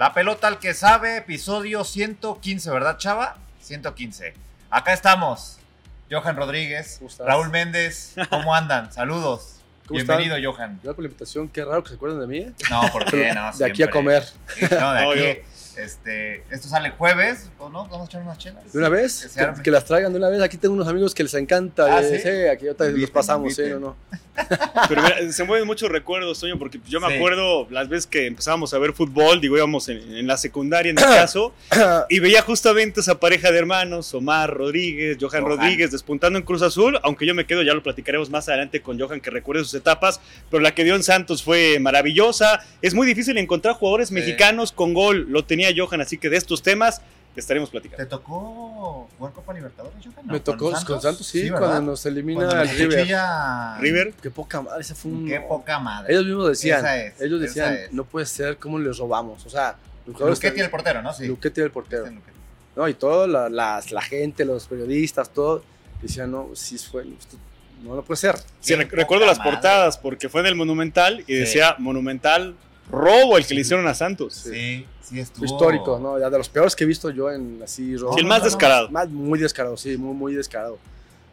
La pelota al que sabe, episodio 115, ¿verdad, Chava? 115. Acá estamos. Johan Rodríguez. Raúl Méndez, ¿cómo andan? Saludos. ¿Cómo Bienvenido, están? Johan. Gracias por la invitación. Qué raro que se acuerden de mí. ¿eh? No, ¿por qué? No, de aquí a comer. No, de aquí. Este, esto sale jueves, ¿o no? Vamos a echar unas chelas. De una vez, Que las traigan de una vez. Aquí tengo unos amigos que les encanta. Ah, eh, ¿sí? aquí ahorita los Inviten, pasamos. Sí, inviten. no, no. Pero mira, se mueven muchos recuerdos, Toño, porque yo me Sí. acuerdo las veces que empezábamos a ver fútbol, digo, íbamos en, en la secundaria en mi caso, y veía justamente esa pareja de hermanos, Omar Rodríguez, Johan, Johan. Rodríguez, despuntando en Cruz Azul, aunque yo me quedo, ya lo platicaremos más adelante con Johan, que recuerde sus etapas, pero la que dio en Santos fue maravillosa. Es muy difícil encontrar jugadores mexicanos con gol, lo tenía Johan, así que de estos temas estaremos platicando. ¿Te tocó jugar Copa Libertadores, Johan? No, Me tocó con Santos, sí, ¿verdad? cuando nos elimina Cuando el River. River, Qué poca madre, ese fue un. Qué poca madre. Ellos mismos decían, Esa es, ellos esa decían, es. no puede ser cómo les robamos. O sea, Luquetti están- el portero, ¿no? Sí. Luquetti el portero. No, y todo, la, la gente, los periodistas, todo, decían, no, sí fue, esto no, no puede ser. Sí, recuerdo las madre. portadas porque fue en el Monumental y Sí. decía Monumental robo el que le hicieron a Santos. Sí, sí estuvo. Histórico, ¿no? Ya de los peores que he visto yo en así, robo. Sí, el No, más no, no. descarado. Más, muy descarado, sí, muy, muy descarado.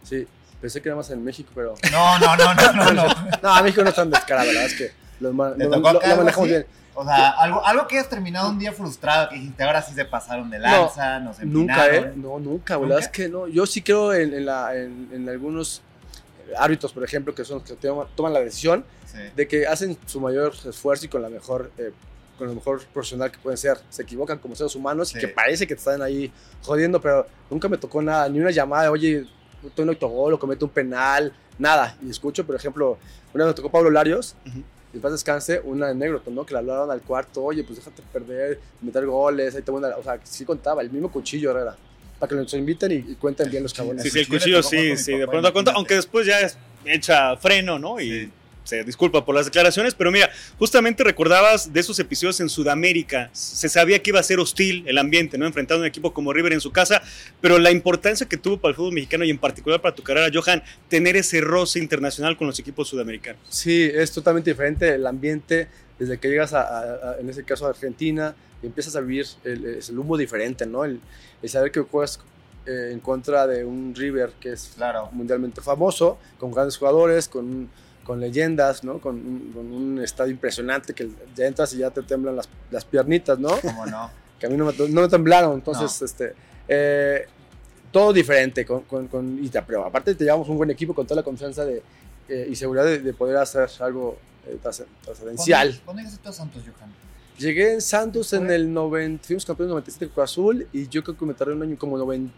Sí, pensé que era más en México, pero... No, no, no, no, no, no. No, México no es tan descarado, la verdad es que los ma- ¿Te lo, manejamos así? bien. O sea, algo, algo que hayas terminado un día frustrado, que dijiste, ahora sí se pasaron de lanza, nos Nunca, ¿eh? No, nunca, la verdad es que no. Yo sí creo en, en la, en, en algunos árbitros, por ejemplo, que son los que toman, toman la decisión Sí. de que hacen su mayor esfuerzo y con la mejor... eh, con lo mejor profesional que pueden ser. Se equivocan como seres humanos Sí. y que parece que te están ahí jodiendo, pero nunca me tocó nada, ni una llamada, oye, tú un autogol o comete un penal, nada. Y escucho, por ejemplo, una vez me tocó Pablo Larios, Ujú. y en paz descanse, una anécdota, ¿no? Que le hablaron al cuarto, oye, pues déjate perder, meter goles, ahí te voy a... O sea, sí contaba, el mismo cuchillo Herrera, para que los inviten y, y cuenten bien los cabrones. Sí, sí, el cuchillo sí, sí, papá, de pronto a cuenta, aunque después ya es- echa freno, ¿no? Y Sí. Se disculpa por las declaraciones, pero mira, justamente recordabas de esos episodios en Sudamérica, se sabía que iba a ser hostil el ambiente, ¿no? Enfrentando a un equipo como River en su casa, pero la importancia que tuvo para el fútbol mexicano y en particular para tu carrera, Johan, tener ese roce internacional con los equipos sudamericanos. Sí, es totalmente diferente el ambiente desde que llegas a, a- a- en ese caso a Argentina y empiezas a vivir el, es el humo diferente, ¿no? El, el saber que juegas eh, en contra de un River que es Claro. mundialmente famoso, con grandes jugadores, con, con leyendas, ¿no? Con un, con un estadio impresionante que ya entras y ya te temblan las, las piernitas, ¿no? ¿Cómo no? que a mí no me, no me temblaron, entonces, No. este, eh, todo diferente, con, con, con- y te, pero aparte te llevamos un buen equipo con toda la confianza de, eh, y seguridad de, de poder hacer algo eh, trascen- trascendencial. ¿Cuándo, ¿Cuándo llegaste tú a Santos, Johan? Llegué en Santos en el 90, fuimos campeones 97 con Azul, y yo creo que me tardé un año como 90,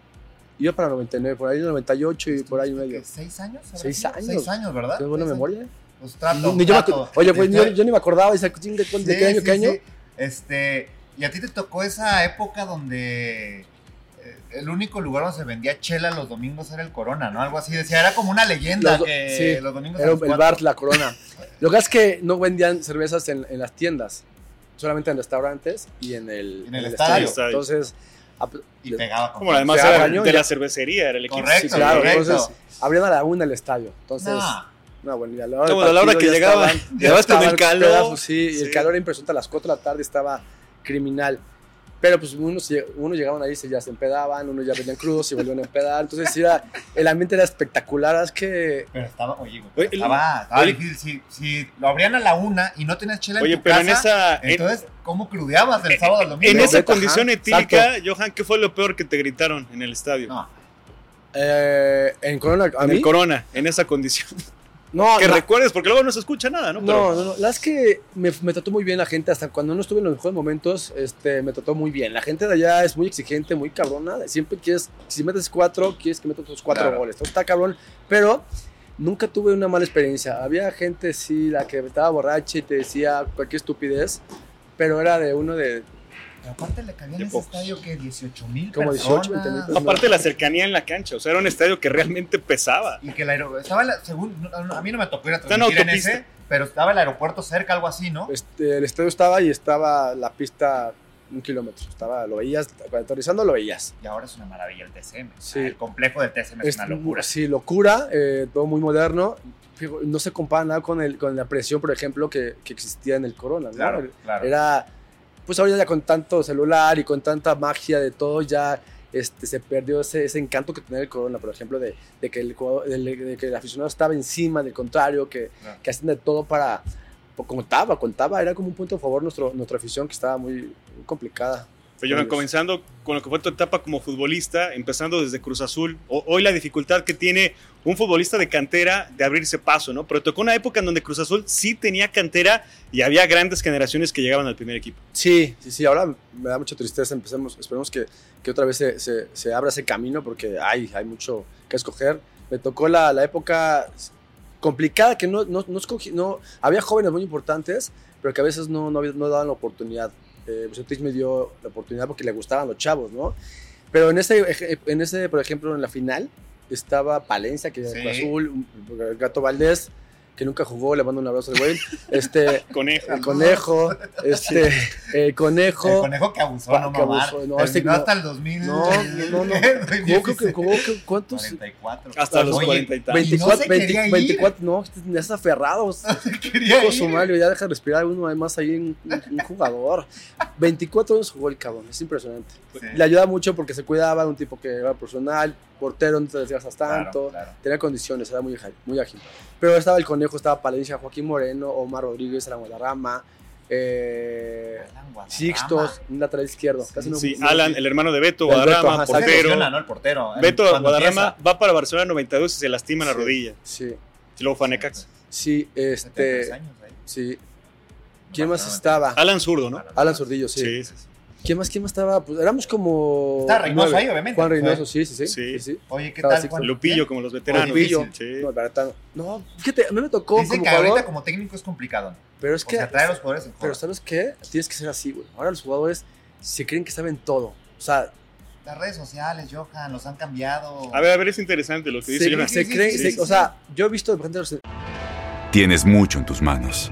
iba para 99, por ahí 98 y por ahí medio. ¿Qué, ¿Seis años? Seis años. Seis años, ¿verdad? ¿Tienes buena memoria? Pues trato, Ni yo me Oye, pues yo, yo ni me acordaba, dice, "Chinga, ¿de Sí, qué año, sí, qué año? sí. Este, y a ti te tocó esa época donde eh, el único lugar donde se vendía chela los domingos era el Corona, ¿no? Algo así. Decía, era como una leyenda Los que sí, los domingos Era el cuatro. bar La Corona. Lo que es que no vendían cervezas en, en las tiendas, solamente en restaurantes y en el, En el estadio. Estadio. Entonces, Y pegaba con Como además era de ya. la cervecería, era el equipo. Correcto, sí, claro, correcto. entonces abrían a la una el estadio. Entonces, No, no, bueno, y a la hora, No, a la hora que llegaba, estaban- ya llegabas con el calor. pedazos, sí, y Sí. el calor era impresionante. A las 4 de la tarde estaba criminal. Pero pues unos, unos llegaban ahí, se ya se empedaban, unos ya venían crudos y volvían a empedar. Entonces, era, el ambiente era espectacular. Es que pero estaba, oye, güey, Oye, estaba, estaba oye. difícil. Si, si lo abrían a la una y no tenías chela Oye, en tu pero casa, en esa... en- entonces, ¿cómo crudeabas el sábado al domingo? En esa condición exacto. etílica, Johan, ¿qué fue lo peor que te gritaron en el estadio? No, eh, en Corona, a en mí. Corona, en esa condición. No, que recuerdes, porque luego no se escucha nada, ¿no? No, Pero- no, no. La es que me, me trató muy bien la gente. Hasta cuando no estuve en los mejores momentos, este, me trató muy bien. La gente de allá es muy exigente, muy cabrona. Siempre quieres, si metes cuatro, quieres que metas otros cuatro Claro. goles. Está cabrón. Pero nunca tuve una mala experiencia. Había gente, sí, la que estaba borracha y te decía cualquier estupidez, pero era de uno de... Pero aparte le cabían De en ese pocos. estadio que 18 mil Como 18, 20 mil personas. Aparte de la cercanía en la cancha, o sea, era un estadio que realmente pesaba. Y que el aeropuerto, estaba la- según, no, a mí no me tocó ir a transmitir en ese, pero estaba el aeropuerto cerca, algo así, ¿no? Este, el estadio estaba y estaba la pista un kilómetro. Estaba, lo veías, aterrizando lo veías. Y ahora es una maravilla el TCM. Sí. El complejo del TCM es, Es- una locura. Sí, locura, eh, todo muy moderno. No se compara nada con, el, con la presión, por ejemplo, que, que existía en el Corona. ¿no? Claro, claro. Era, pues ahora ya con tanto celular y con tanta magia de todo, ya este, se perdió ese, ese encanto que tenía el Corona, por ejemplo, de, de que el, de, de que el aficionado estaba encima del contrario, que, que hacían de todo para... pues, Contaba, contaba, era como un punto a favor nuestro, nuestra afición que estaba muy, muy complicada. Pero comenzando con lo que fue tu etapa como futbolista, empezando desde Cruz Azul, hoy la dificultad que tiene un futbolista de cantera de abrirse paso, ¿no? Pero tocó una época en donde Cruz Azul sí tenía cantera y había grandes generaciones que llegaban al primer equipo. Sí, sí, sí, ahora me da mucha tristeza. Empecemos, esperemos que, que otra vez se, se, se abra ese camino porque hay, hay mucho que escoger. Me tocó la, la época complicada que no, no, no escogí, no, había jóvenes muy importantes, pero que a veces no, no, no daban la oportunidad. Eh, me dio la oportunidad porque le gustaban los chavos, ¿no? Pero en ese, en ese, por ejemplo, en la final estaba Palencia, que era Sí. Azul, Gato Valdés, que nunca jugó, le mando un abrazo al güey. Este, Conejo. el conejo, este, el conejo. El conejo que abusó, Pa- no que abusó, no, este no- hasta el 2000. No, no, no. Jugó, que jugó, que- ¿cuántos? 44. Hasta los Oye, 40 y no 24, se quería 20, ir. 24, no, ya está aferrado. Quería. Somalio, ya deja respirar uno además ahí, un, un jugador. 24 años jugó el cabrón, es impresionante. Sí. Le ayuda mucho porque se cuidaba, un tipo que era profesional, portero, no te desgastas tanto, Claro, claro. tenía condiciones, era muy, ágil- muy ágil. Pero estaba el Conejo, estaba Palencia, Joaquín Moreno, Omar Rodríguez, Alan Guadarrama, eh. Sixtos, un lateral izquierdo. Casi no- Sí, no- Alan, el hermano de Beto, Beto, Guadarrama, exacto. portero. lesiona, ¿no? El portero. en- Beto Guadarrama empieza. va para Barcelona 92 y se lastima en la Sí. rodilla. Sí, Y luego fue a Necaxa. sí, 73 este, años sí. ¿Quién más estaba? Alan Zurdo, ¿no? Alan Zurdillo, sí. Sí, sí, sí. ¿Quién más, quién más estaba? Pues éramos como. Está Reynoso nueve. ahí, obviamente. Juan Reynoso, Fue. sí, sí, sí. Sí. sí, sí. Oye, ¿qué Estaba tal. Juan? Lupillo, como los veteranos. Lupillo. Sí. No, el Baratano. No, fíjate, a mí me tocó Dicen como que ahorita jugador. como técnico es complicado. Pero es O que. sea, traer a los jugadores en pero. ¿sabes qué? Tienes que ser así, güey. Ahora los jugadores se creen que saben todo. O sea, Las redes sociales, Johan, los han cambiado. A ver, a ver, es interesante lo que dice se, Johan. se creen. sí, se- sí, o sea, yo he visto de repente los- Tienes mucho en tus manos.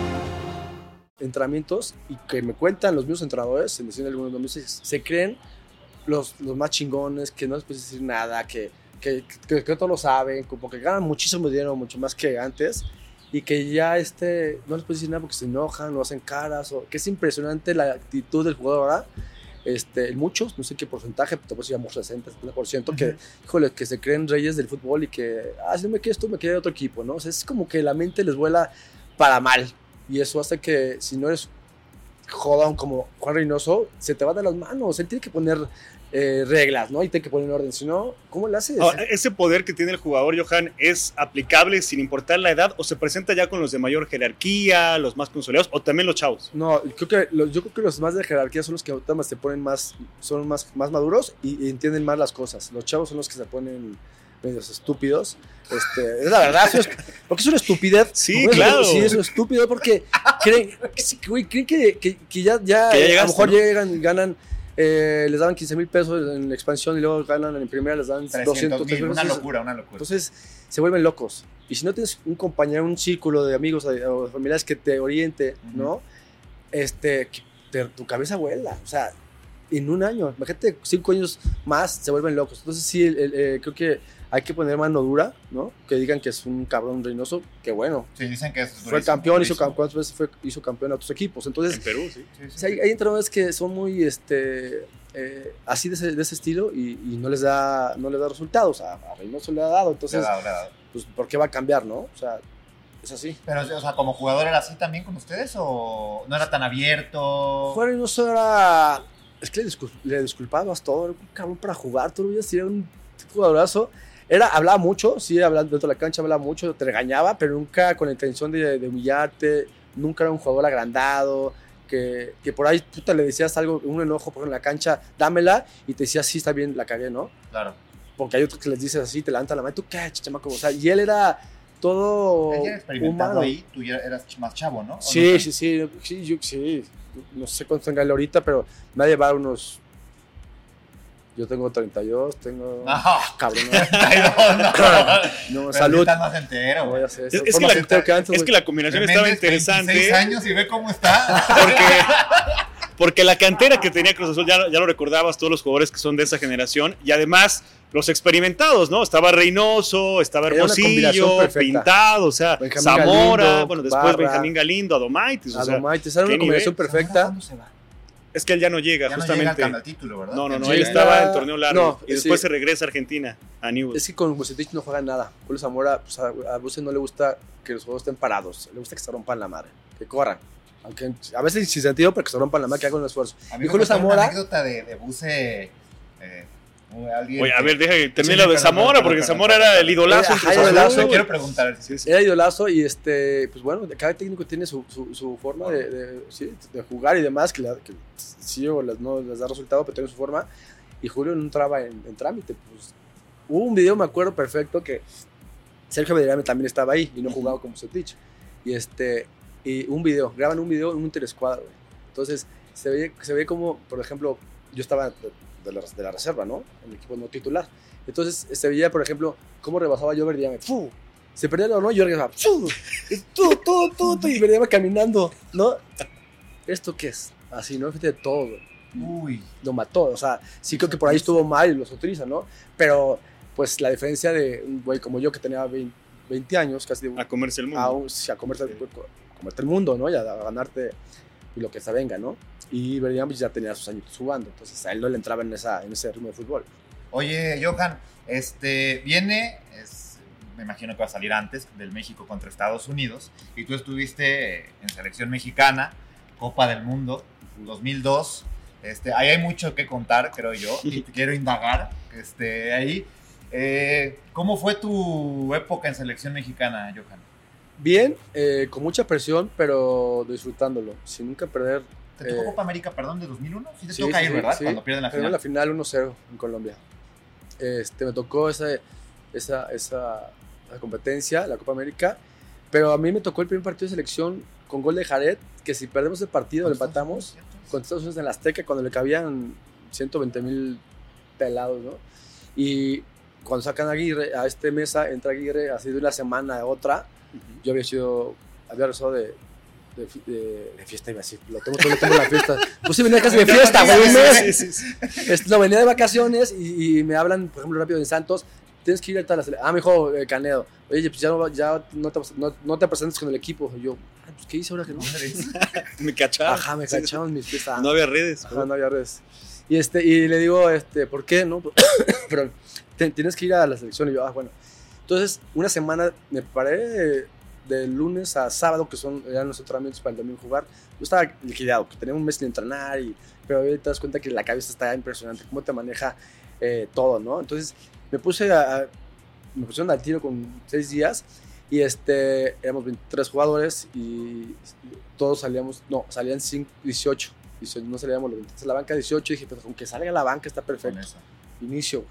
Entrenamientos y que me cuentan los mismos entrenadores, en decir algunos nombres, se, se creen los, los más chingones, que no les puedes decir nada, que, que, que, que todo lo saben, como que ganan muchísimo dinero, mucho más que antes, y que ya este, no les puedes decir nada porque se enojan o hacen caras, o que es impresionante la actitud del jugador ahora. Este, muchos, no sé qué porcentaje, puedo decir a 60, 70%, que, híjole, que se creen reyes del fútbol y que, ah, si no me quieres tú, me quieres otro equipo, ¿no? O sea, es como que la mente les vuela para mal. Y eso hace que si no eres jodón como Juan Reynoso, se te va de las manos. Él tiene que poner eh, reglas, ¿no? Y tiene que poner orden. Si no, ¿cómo le haces? Ahora, ¿Ese poder que tiene el jugador, Johan, es aplicable sin importar la edad o se presenta ya con los de mayor jerarquía, los más consolidados o también los chavos? No, creo que los, yo creo que los más de jerarquía son los que más se ponen más, son más, más maduros y, y entienden más las cosas. Los chavos son los que se ponen medios estúpidos. Este, es la verdad, es- porque es una estupidez. Sí, claro. Sí, es una estúpido porque creen, que, sí, güey, creen que, que- que ya, ya, Que ya a lo mejor ¿no? llegan y ganan, eh, les daban 15 mil pesos en la expansión y luego ganan en primera, les dan 300 200 mil, 300 una locura, una locura. Entonces se vuelven locos. Y si no tienes un compañero, un círculo de amigos o de- o familiares que te oriente. ¿no? Este, te- tu cabeza vuela. O sea, en un año, imagínate, cinco años más se vuelven locos. Entonces sí, el- el- eh, creo que hay que poner mano dura, ¿no? Que digan que es un cabrón reinoso, que bueno. sí, dicen que es Fue durísimo, campeón, hizo, durísimo. cam- ¿cuántas veces fue, hizo campeón a otros equipos? Entonces, En Perú, sí. Sí, sí, hay, hay entrenadores que son muy este, eh, así de ese, de ese estilo y, y no les da no les da resultados. A, a Reynoso le ha dado, Le entonces ha dado, le ha dado. pues ¿por qué va a cambiar, no? O sea, es así. Pero, o sea, como jugador era así también con ustedes o no era tan abierto. Juan Reynoso era. Es que le, discul- le disculpabas todo, era un cabrón para jugar, tú lo veías, y era un jugadorazo. Era, hablaba mucho, sí, hablando dentro de la cancha hablaba mucho, te regañaba, pero nunca con la intención de, de humillarte, nunca era un jugador agrandado, que, que por ahí puta, le decías algo, un enojo por ejemplo, en la cancha, dámela, y te decía, sí, está bien, la cagué, ¿no? Claro. Porque hay otros que les dices así, te levantan la mano, tú qué, chamaco, o sea, y él era todo Él ya experimentado humano. ahí, tú ya eras más chavo, ¿no? ¿O Sí, no? sí, sí, sí, yo sí. No sé cuánto tenga él ahorita, pero me ha llevado unos. Yo tengo 32, tengo. No. Cabrón, Ay, no, no. no. No sí salud. estás más entero, No güey. voy a hacer Es, eso. es que la, que antes, es que la combinación estaba interesante. 26 años y ve cómo está. Porque, porque la cantera que tenía Cruz Azul, ya, ya lo recordabas, todos los jugadores que son de esa generación, y además los experimentados, ¿no? Estaba Reynoso, estaba Hermosillo. Pintado, o sea, Benjamín Zamora, Galindo, bueno, después Barra, Benjamín Galindo, Adomaitis, o sea, Adomaitis, era ¿qué una combinación nivel? perfecta. ¿Cuándo se va? es que él ya no llega, Ya no llega al, justamente. cam- al título, ¿verdad? no, no, no, Sí. él llega. estaba en torneo largo No, y después sí. se regresa a Argentina, a Newell's. Es que con Bucetich no juega nada. Julio Zamora, pues a, a Bucetich no le gusta que los juegos estén parados. Le gusta que se rompan la madre, que corran. Aunque a veces sin sentido, pero que se rompan la madre, que hagan un esfuerzo. A mí Y me Julio contó una Zamora- anécdota de, de Buce. Eh, alguien Oye, a que- ver, deja que termine Sí, lo de Zamora, perdón, porque Zamora perdón, era el idolazo. en Ajá, idolazo. Quiero preguntar. Sí, sí. Era idolazo y este, pues bueno, cada técnico tiene su, su, su forma de, de- sí, de jugar y demás, que, la- que sí o las, no les da resultado, pero tiene su forma. Y Julio no entraba en, en trámite. Pues, hubo un video, me acuerdo perfecto, que Sergio Bedirame también estaba ahí y no jugaba como Setich. Y este, y un video, graban un video en un interescuadro. güey. Entonces, se ve, se ve como, por ejemplo, yo estaba de, de la, de la reserva, ¿no? En el equipo no titular. Entonces, se veía, por ejemplo, cómo rebasaba yo Bedirame. ¡Fu! Se perdía el y yo regresaba. ¡Fu! Y tú, tú, y Bedirame caminando, ¿no? ¿Esto qué es? Así, ¿no? Fíjate de todo, Uy. lo mató. O sea, sí creo que por ahí estuvo mal y los utiliza, ¿no? Pero, pues, la diferencia de un güey como yo que tenía 20, 20 años, casi de, A comerse el mundo. a, un- a comerte, a comerte el mundo, ¿no? Y a, a ganarte lo que se venga, ¿no? Y pues, ya tenía sus años jugando, entonces a él no le entraba en, esa, en ese ritmo de fútbol. Oye, Johan, este viene, es- me imagino que va a salir antes del México contra Estados Unidos, y tú estuviste en selección mexicana, Copa del Mundo 2002. Este, ahí hay mucho que contar, creo yo, y te quiero indagar este, ahí. Eh, ¿Cómo fue tu época en selección mexicana, Johan? Bien, eh, con mucha presión, pero disfrutándolo, sin nunca perder. ¿Te tocó Eh, Copa América, perdón, de 2001? Sí te sí, toca sí, ir, ¿verdad? sí. Cuando pierden la final. la final 1-0 en Colombia. Este, me tocó esa, esa, esa, esa competencia, la Copa América. Pero a mí me tocó el primer partido de selección con gol de Jared, que si perdemos el partido, lo empatamos. Con Estados Unidos en la Azteca, cuando le cabían 120 mil pelados, ¿no? Y cuando sacan a Aguirre, a este mesa, entra Aguirre, así de una semana a otra. Yo había sido, había regresado de, de, de- de fiesta, iba a decir, lo tengo todo el tiempo en la fiesta. Pues sí, venía casi de fiesta, güey, un mes. No, venía de vacaciones y, y me hablan, por ejemplo, rápido de Santos. Tienes que ir a tal. Ah, me dijo eh, Canedo. Oye, pues ya, no, ya no, te, no, no te presentes con el equipo. Y yo, "Ay, pues, ¿qué hice ahora que no? Me cachaba. Ajá, me Sí, sí. mis fiestas. No había redes. Ajá, no había redes. Y, este, y le digo, este, ¿por qué? No, pero tienes que ir a la selección. Y yo, ah, bueno. Entonces, una semana me paré de, de lunes a sábado, que son eran los entrenamientos para el domingo jugar. Yo estaba liquidado, que tenía un mes sin entrenar, y, pero ahí te das cuenta que la cabeza está impresionante, cómo te maneja eh, todo, ¿no? Entonces, me puse a, me pusieron al tiro con seis días y este, éramos 23 jugadores y todos salíamos, no, salían 5, 18. 18, no salíamos los 23 a la banca, 18. Y dije, pues con que salga a la banca está perfecto. Inicio.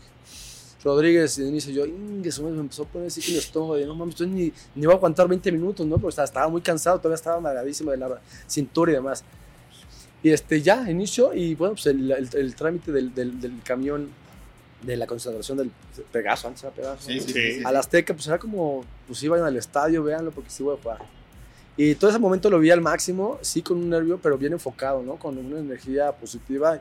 Rodríguez, de inicio, yo, "Ingue, su madre", me empezó a poner así que el estómago, de, no mames, estoy ni, ni iba a aguantar 20 minutos, ¿no? Porque estaba, estaba muy cansado, todavía estaba magadísimo de la cintura y demás. Y este, ya, inicio, y bueno, pues el, el- el trámite del, del- del camión de la concentración del Pegaso, antes era Pegaso. Sí, ¿no? sí, Sí. sí. Al Azteca, pues era como, pues vayan al estadio, véanlo, porque sí voy a jugar. Y todo ese momento lo vi al máximo, sí con un nervio, pero bien enfocado, ¿no? Con una energía positiva y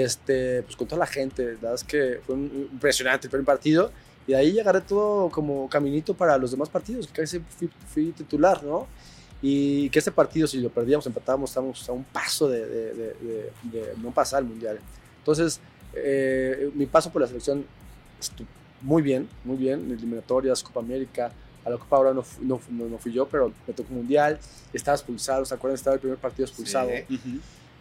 este, pues con toda la gente. La verdad es que fue un- impresionante el primer partido. Y de ahí agarré todo como caminito para los demás partidos, que casi fui, fui titular, ¿no? Y que ese partido, si lo perdíamos, empatábamos, estábamos a un paso de, de- de- de- de no pasar al Mundial. Entonces, eh, mi paso por la selección estuvo muy bien, muy bien. Eliminatorias, Copa América, a la Copa ahora no, no, no, no fui yo, pero me tocó mundial, estaba expulsado, ¿se acuerdan? Estaba el primer partido expulsado. Sí. Ujú.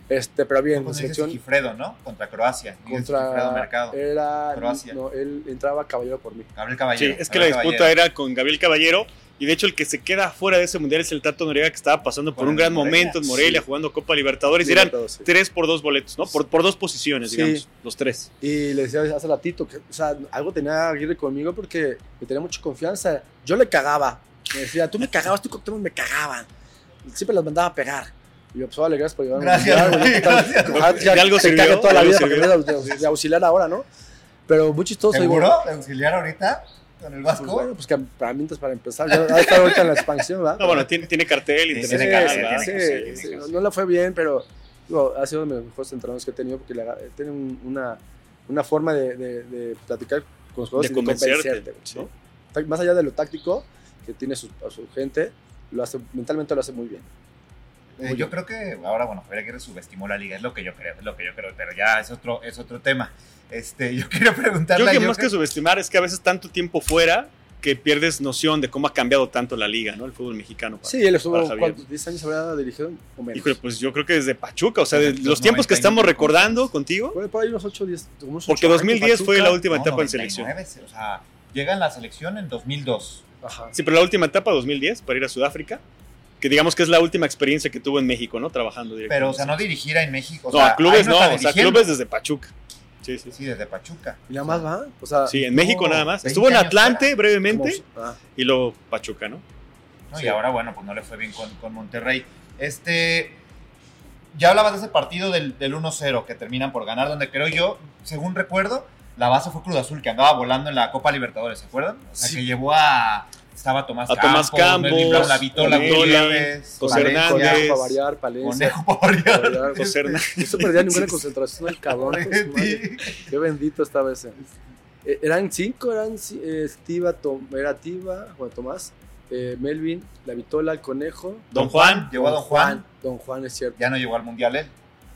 Este, pero bien, selección Sigifredo, ¿no? Contra Croacia. Contra Mercado. era Croacia. no, él entraba caballero por mí. Gabriel Sí, Caballero. es que la disputa Caballero. era con Gabriel Caballero. Y de hecho, el que se queda fuera de ese mundial es el Tato Noriega, que estaba pasando por un gran Morelia. momento en Morelia, Sí. jugando Copa Libertadores. y eran sí. tres por dos boletos, ¿no? Por, por dos posiciones, Sí. digamos, los tres. Y le decía hace ratito que, o sea, algo tenía Aguirre conmigo porque me tenía mucha confianza. Yo le cagaba. Me decía, tú me cagabas, tú me cagaban. Siempre las mandaba a pegar. Y yo, pues, vale, gracias por llevarme. Gracias, güey. Tal- gracias. ya ¿De algo te sirvió? toda la ¿De vida que me de, de auxiliar ahora, ¿no? Pero muy chistoso. ¿Seguro? ¿De auxiliar ahorita? ¿Con el Pues Vasco? bueno, pues que para mientras para empezar, ya va a estar ahorita en la expansión, ¿verdad? No, bueno, tiene, tiene cartel, Sí, interés tiene ¿verdad? sí, cartel, sí, tiene no, no le fue bien, pero digo, ha sido de los mejores entrenadores que he tenido porque aga- tiene un- una, una forma de, de- de platicar con los jugadores De y convencerte, güey, sí. ¿no? Más allá de lo táctico que tiene su, a su gente, lo hace, mentalmente lo hace muy bien. Eh, yo creo que ahora, bueno, Javier Aguirre subestimó la liga, es lo que yo creo, es lo que yo creo, pero ya es otro, es otro tema. Este, yo quiero preguntarle Yo creo que más que subestimar es que a veces tanto tiempo fuera que pierdes noción de cómo ha cambiado tanto la liga, ¿no? El fútbol mexicano. para- Sí, él estuvo. ¿cuántos? 10 años habrá dirigido o menos. Híjole, pues yo creo que desde Pachuca, o sea, de los los tiempos que 99 estamos con- recordando contigo, Fue por ahí unos 8 10. unos porque ocho años 2010 fue la última No, etapa en 99, selección. O sea, llega en la selección en 2002. Ajá. Sí, pero la última etapa, 2010, para ir a Sudáfrica, que digamos que es la última experiencia que tuvo en México, ¿no? Trabajando directamente. Pero, o sea, no dirigir en México. O no, sea, a clubes no, o sea, clubes desde Pachuca. Sí, sí. Sí, desde Pachuca. Y nada más va. O sea, Sí, en México nada más. 20 Estuvo en Atlante brevemente como- ah, y luego Pachuca, ¿no? ¿no? Sí. Y ahora, bueno, pues no le fue bien con, con Monterrey. Este. Ya hablabas de ese partido del, del 1-0 que terminan por ganar, donde creo yo, según recuerdo, la base fue Cruz Azul, que andaba volando en la Copa Libertadores, ¿se acuerdan? O sea, Sí. que llevó a. Estaba Tomás A Tomás Campos, Campos, Campos la Vitola Gutiérrez, José Hernández, Conejo para variar, Palencia. Conejo para variar. para variar. José Hernández. No se perdía ninguna concentración el cabrón. madre. Qué bendito estaba ese. Eh, eran cinco, eran eh, Tiva, Tom- era Tiva, Juan Tomás, eh, Melvin, La Vitola, el Conejo. Don Juan. Llegó a Don Juan. Don Juan es cierto. Ya no llegó al mundial él.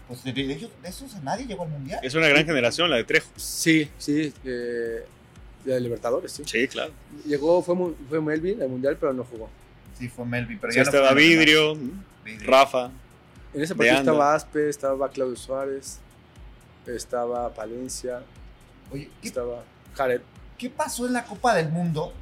Pues de, de ellos, de esos nadie llegó al mundial. Es una gran generación la de Trejo. Sí, sí, eh, de Libertadores, sí. Sí, claro. Llegó, fue, fue Melvin al mundial, pero no jugó. Sí, fue Melvin, pero Sí, ya estaba. Vidrio, Vidrio. Rafa. En ese partido estaba Aspe, estaba Claudio Suárez, estaba Palencia, Oye, ¿qué, estaba Jared. qué pasó en la Copa del Mundo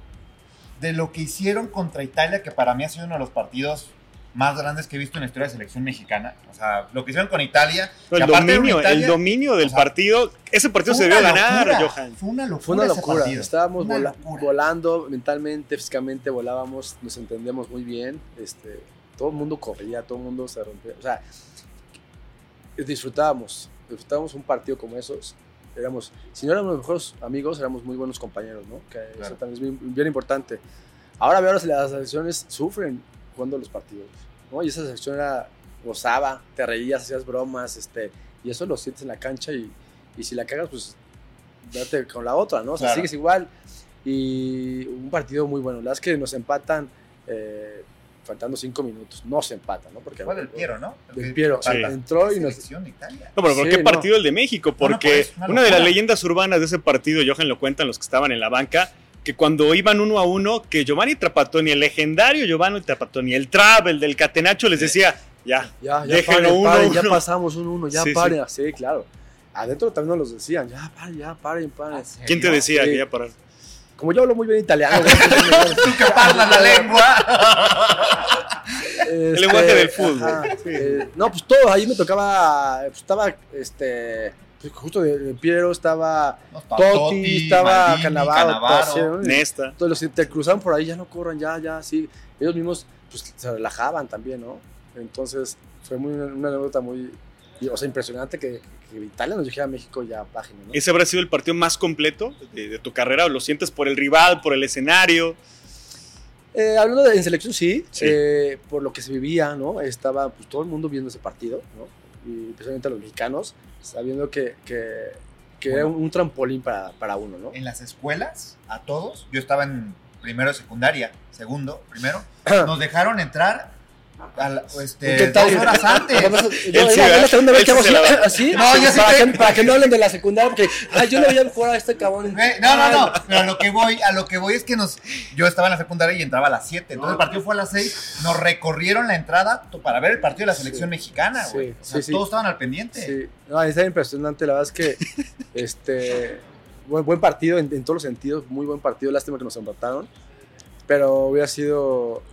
de lo que hicieron contra Italia, que para mí ha sido uno de los partidos más grandes que he visto en la historia de selección mexicana? O sea, lo que hicieron con Italia. No, el dominio, Italia- el dominio del o sea, partido. Ese partido se debió ganar, locura, Johan. Fue una locura. Fue una locura. Estábamos Una vola- locura. volando mentalmente, físicamente volábamos, nos entendíamos muy bien. Este, todo el mundo corría, todo el mundo se rompía. O sea, disfrutábamos, disfrutábamos un partido como esos. Éramos, si no éramos los mejores amigos, éramos muy buenos compañeros, ¿no? Que eso también es bien, bien importante. Ahora veo las, las selecciones sufren jugando los partidos, ¿no? Y esa selección era, gozaba, te reías, hacías bromas, este, y eso lo sientes en la cancha y, y si la cagas, pues date con la otra, ¿no? O sea, Claro. sigues igual. Y un partido muy bueno. Las que nos empatan eh, faltando cinco minutos. No se empatan, ¿no? Porque Fue del Piero, ¿no? Del Piero. Sí. Entró y nos... Italia. No, pero ¿por Sí, qué no. partido el de México? No, no, Porque eso, una una de las leyendas urbanas de ese partido, Johan lo cuentan los que estaban en la banca, que cuando iban uno a uno, que Giovanni Trapattoni, el legendario Giovanni Trapattoni, el Travel del Catenacho, les decía, ya, Ya, ya Déjenlo paren, uno, paren, ya uno. pasamos un uno, ya Sí, sí. paren. Sí, claro. Adentro también nos los decían, ya paren, ya paren, paren. ¿En serio? ¿quién te decía Sí. que ya parar? Como yo hablo muy bien italiano. Tú que parlas la lengua. el lenguaje del fútbol. Eh, no, pues todo, ahí me tocaba, pues, estaba, este, pues, justo de, de Piero, estaba Totti, estaba Maldini, Canavaro, Cannavaro. Tosi, ¿no? Nesta. Todos los que te cruzaban por ahí, ya no corran, ya, ya, sí. Ellos mismos, pues, se relajaban también, ¿no? Entonces, fue muy, una anécdota muy, o sea, impresionante que, que Italia nos dijera a México ya página, ¿no? ¿Ese habrá sido el partido más completo de, de tu carrera? ¿O lo sientes por el rival, por el escenario? Eh, hablando de en selección, sí, Sí. eh, por lo que se vivía, ¿no? Estaba pues, todo el mundo viendo ese partido, ¿no? Y especialmente los mexicanos, sabiendo que, que, que era un trampolín para, para uno, ¿no? En las escuelas, a todos, yo estaba en primero de secundaria, segundo, primero, nos dejaron entrar a la- este, ¿Qué tal? dos horas antes. Yo, sí, era- la segunda vez que sí hago así, No, yo sí para, que, para que no hablen de la secundaria, porque ah, yo le veía jugar a este cabrón. No, no, no, pero a lo que voy, a lo que voy es que nos, yo estaba en la secundaria y entraba a las 7, entonces el partido fue a las 6, nos recorrieron la entrada para ver el partido de la selección mexicana, Sí, güey. O sea, sí, sí. todos estaban al pendiente. Sí, no, está impresionante, la verdad es que este buen, buen partido en, en todos los sentidos, muy buen partido, lástima que nos empataron, pero hubiera sido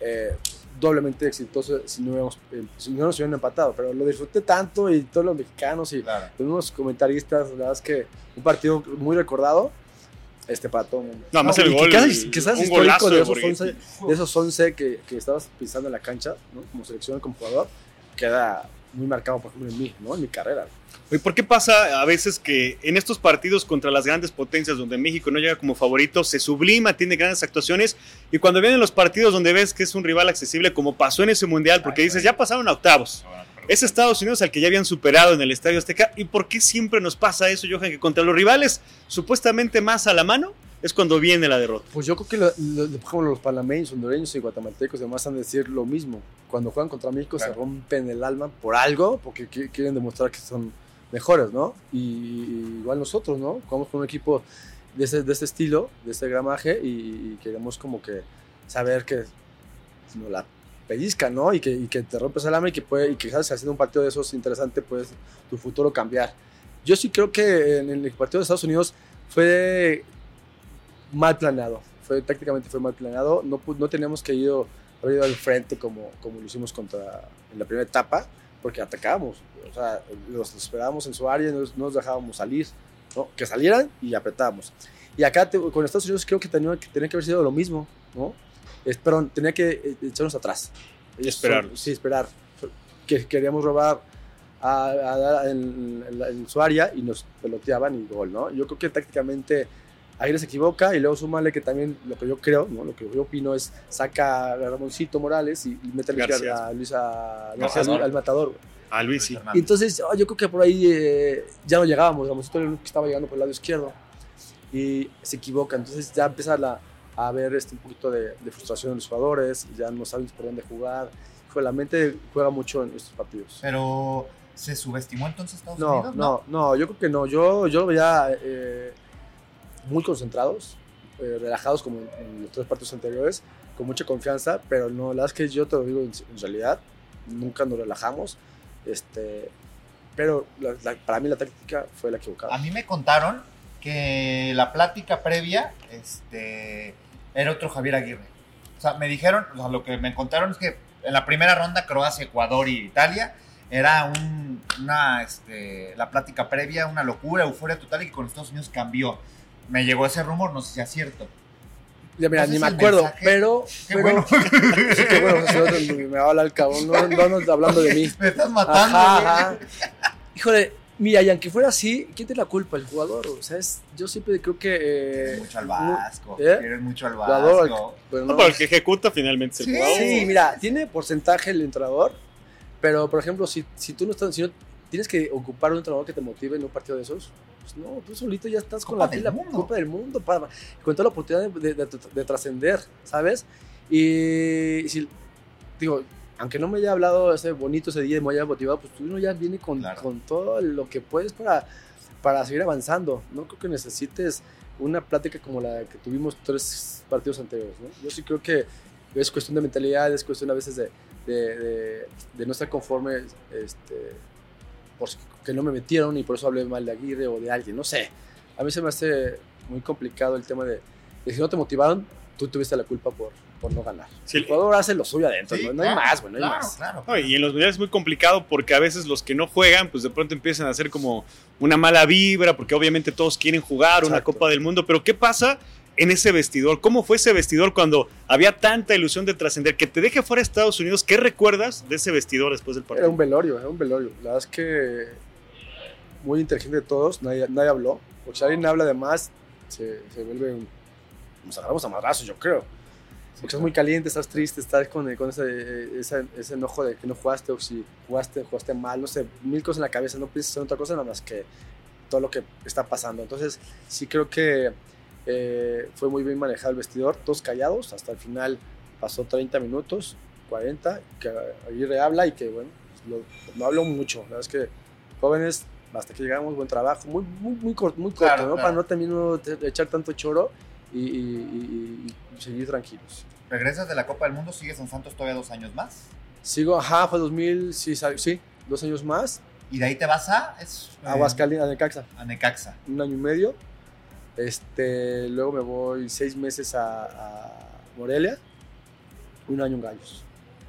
eh, doblemente exitoso si no, hubiéramos, eh, si no nos hubieran empatado, pero lo disfruté tanto y todos los mexicanos y Claro. los mismos comentaristas, la verdad es que un partido muy recordado este para todo el mundo. No, además y el que gol, quizás- histórico golazo de esos Borghetti. 11 de esos 11 que, que estabas pisando en la cancha, ¿no? como selección, como jugador, queda muy marcado, por ejemplo, en mí, ¿no? en mi carrera. Oye, ¿Por qué pasa a veces que en estos partidos contra las grandes potencias donde México no llega como favorito, se sublima, tiene grandes actuaciones y cuando vienen los partidos donde ves que es un rival accesible como pasó en ese mundial, porque dices, ya pasaron a octavos, es Estados Unidos al que ya habían superado en el Estadio Azteca y por qué siempre nos pasa eso, Johan, que contra los rivales supuestamente más a la mano es cuando viene la derrota. Pues yo creo que lo- lo- por ejemplo, los panameños, hondureños y guatemaltecos además han de decir lo mismo. Cuando juegan contra México Claro. se rompen el alma por algo, porque qui- quieren demostrar que son mejores, ¿no? Y, y igual nosotros, ¿no? Jugamos con un equipo de ese, de ese estilo, de ese gramaje, y, y queremos como que saber que nos la pellizca, ¿no? Y que, y que te rompes el alma y que, puede, y que sabes, haciendo un partido de esos interesante, puedes tu futuro cambiar. Yo sí creo que en el partido de Estados Unidos fue mal planeado. Fue, tácticamente fue mal planeado. No, no teníamos que ir, haber ido al frente como, como lo hicimos contra, en la primera etapa, porque atacábamos. O sea, los esperábamos en su área no, no nos dejábamos salir. ¿no? Que salieran y apretábamos. Y acá te- con Estados Unidos creo que tenía, que tenía que haber sido lo mismo. ¿no? Es- perdón, tenía que eh, echarnos atrás. Y esperarlos. Sí, esperar. Que queríamos robar a, a dar en, en en su área y nos peloteaban y gol, ¿no? Yo creo que tácticamente Aguirre se equivoca y luego súmale que también lo que yo creo, ¿no? Lo que yo opino es saca a Ramoncito Morales y, y mete a Luis, García. a Luis a- no, García a Luis- Sor. al matador. güey. A Luis sí. Y entonces oh, yo creo que por ahí eh, ya no llegábamos, Ramoncito era el único que estaba llegando por el lado izquierdo y se equivoca, entonces ya empieza la- a haber este, un poquito de, de frustración en los jugadores, ya no saben por dónde jugar. Hijo, la mente juega mucho en estos partidos. Pero, ¿se subestimó entonces Estados No, Unidos? no, no, yo creo que no. Yo, yo lo veía eh, muy concentrados, eh, relajados como en, los tres partidos anteriores, con mucha confianza, pero no, la verdad es que yo te lo digo en, en realidad, nunca nos relajamos. Este, pero la- la- para mí la táctica fue la equivocada. A mí me contaron que la plática previa este, era otro Javier Aguirre. O sea, me dijeron, o sea, lo que me contaron es que en la primera ronda Croacia, Ecuador y Italia era un, una, este, la plática previa, una locura, euforia total y que con Estados Unidos cambió. Me llegó ese rumor, no sé si es cierto. Ya, mira, ni me acuerdo, mensaje- pero, Qué pero bueno. sí, qué bueno, si no, me va a hablar el cabrón, no, no andes hablando de mí. Me estás matando. Ajá, güey. ajá. Híjole, mira, y aunque fuera así, ¿quién tiene la culpa? El jugador. O sea, es- yo siempre creo que. Eh, mucho al Vasco. ¿Eh? Quieres mucho al Jugador, Vasco. pero No, no. pero el que ejecuta finalmente es el Sí. jugador. Sí, mira, tiene porcentaje el entrenador, pero por ejemplo, si, si tú no estás, si no tienes que ocupar un entrenador que te motive en un partido de esos, pues no, tú solito ya estás con la del mundo. Copa del Mundo, para, con toda la oportunidad de, de- de- de trascender, ¿sabes? Y si, digo, aunque no me haya hablado ese bonito ese día y me haya motivado, pues tú uno ya viene con, Claro. con todo lo que puedes para, para seguir avanzando. No creo que necesites una plática como la que tuvimos tres partidos anteriores. ¿no? Yo sí creo que es cuestión de mentalidad, es cuestión a veces de, de, de- de no estar conforme este, por que no me metieron y por eso hablé mal de Aguirre o de alguien, no sé. A mí se me hace muy complicado el tema de, de si no te motivaron, tú tuviste la culpa por, por no ganar. Sí, el jugador hace lo suyo adentro, Sí, no, no hay claro, más, güey, no hay claro, más. Claro, No, y en los mundiales es muy complicado porque a veces los que no juegan, pues de pronto empiezan a hacer como una mala vibra, porque obviamente todos quieren jugar una Exacto. Copa del Mundo, pero ¿qué pasa en ese vestidor? ¿Cómo fue ese vestidor cuando había tanta ilusión de trascender? Que te deje fuera Estados Unidos, ¿qué recuerdas de ese vestidor después del Era partido? un velorio, era un velorio. La verdad es que muy inteligente de todos, nadie, nadie habló. Porque si alguien habla de más, se, se vuelve un... Nos agarramos a madrazos, yo creo. Porque estás muy caliente, estás triste, estás con, con ese, ese, ese enojo de que no jugaste o si jugaste, jugaste mal, no sé, mil cosas en la cabeza, no piensas en otra cosa nada más que todo lo que está pasando. Entonces, sí creo que eh, fue muy bien manejado el vestidor, todos callados, hasta el final pasó 30 minutos 40, que Aguirre habla y que, bueno, lo- no hablo mucho. La verdad es que jóvenes, hasta que llegamos, buen trabajo, muy, muy, muy corto, muy corto, Claro, ¿no? claro. Para no también uno echar tanto choro y, y- y- y seguir tranquilos. Regresas de la Copa del Mundo, sigues en Santos todavía dos años más. Sigo, ajá, fue 2000, sí, sí, dos años más. Y de ahí te vas a. Es, eh, Aguascalientes, a Necaxa, A Necaxa. un año y medio. Este, luego me voy seis meses a, a Morelia, un año en Gallos.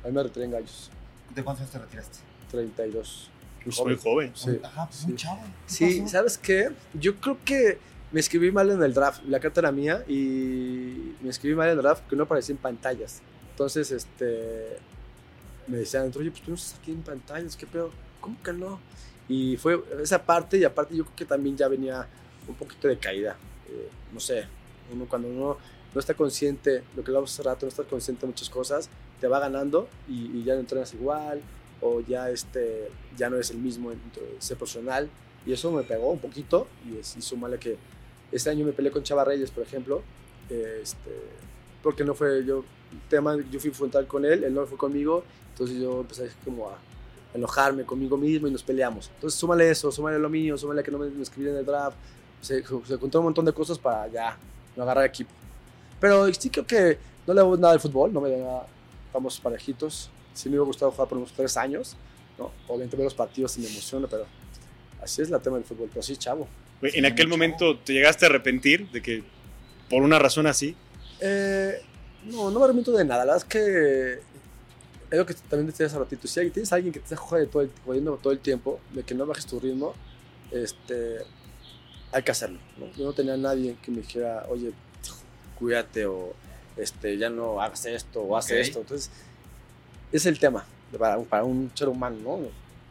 Ahí me retiré en Gallos, ¿De cuántos años te retiraste? 32. Muy Pues muy joven. Sí, Ajá, pues sí. muy chavo. ¿Qué Sí, pasó? ¿sabes qué? Yo creo que me escribí mal en el draft. La carta era mía y me escribí mal en el draft que no aparecía en pantallas. Entonces, este. Me decían, oye, pues tú no estás aquí en pantallas, ¿qué pedo? ¿Cómo que no? Y fue esa parte, y aparte yo creo que también ya venía un poquito de caída. Eh, no sé, uno cuando uno no está consciente, lo que hablamos hace rato, no está consciente de muchas cosas, te va ganando y, ya no entrenas igual, o ya, este, ya no eres el mismo en ser profesional. Y eso me pegó un poquito y es, y súmale que este año me peleé con Chava Reyes, por ejemplo, este, porque no fue yo, tema, yo fui frontal con él, él no fue conmigo, entonces yo empecé como a enojarme conmigo mismo y nos peleamos. Entonces súmale eso, súmale lo mío, súmale que no me, me escribí en el draft, se, se juntó un montón de cosas para ya no agarrar equipo. Pero sí creo que no le hago nada al fútbol, no me da nada, estamos parejitos. Sí me hubiera gustado jugar por unos tres años, ¿no? Obviamente ver los partidos y me emociona, pero así es la tema del fútbol, pero sí, chavo. Sí, En aquel chavo. momento te llegaste a arrepentir de que por una razón así. Eh, no, no me arrepiento de nada. La verdad es que es lo que también decía hace ratito. Si tienes a alguien que te está jodiendo todo, el, todo el tiempo, de que no bajes tu ritmo, este, hay que hacerlo. ¿no? Yo no tenía a nadie que me dijera, oye, cuídate o este, ya no hagas esto o haz esto. Entonces, es el tema para, un- para un ser humano, ¿no?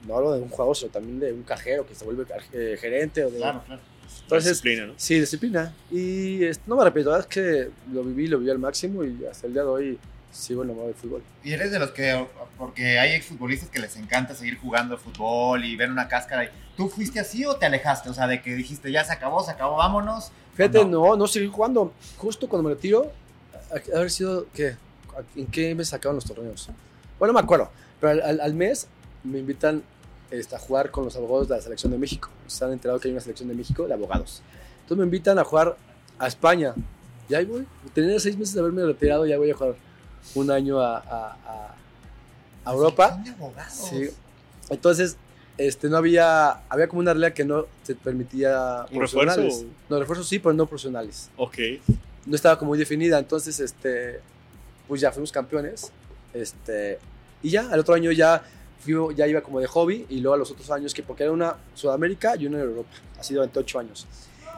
No hablo de un jugador, sino también de un cajero que se vuelve eh, gerente o de... Claro, claro. Entonces, disciplina, ¿no? Sí, disciplina. Y no me arrepiento, la verdad es que lo viví, lo viví al máximo y hasta el día de hoy sigo enamorado del fútbol. Y eres de los que, porque hay exfutbolistas que les encanta seguir jugando fútbol y ver una cáscara. y- ¿Tú fuiste así o te alejaste? O sea, de que dijiste, ya se acabó, se acabó, vámonos. Fíjate, No. no, no, seguí jugando. Justo cuando me retiro, a- haber sido, ¿qué? ¿En qué mes sacaban los torneos? Bueno, no me acuerdo, pero al, al- al mes me invitan este, a jugar con los abogados de la selección de México. Se han enterado que hay una selección de México de abogados. Entonces me invitan a jugar a España. Y ahí voy. Tenía seis meses de haberme retirado, ya voy a jugar un año a, a- a- a Europa. Sí. Entonces, este, no había, había como una regla que no te permitía ¿Un refuerzo? profesionales. No, refuerzos sí, pero no profesionales. Ok. No estaba como muy definida, entonces, este, pues ya fuimos campeones. Este, y ya, al otro año ya, fui- ya iba como de hobby y luego a los otros años, que porque era una Sudamérica y una en Europa, así durante ocho años.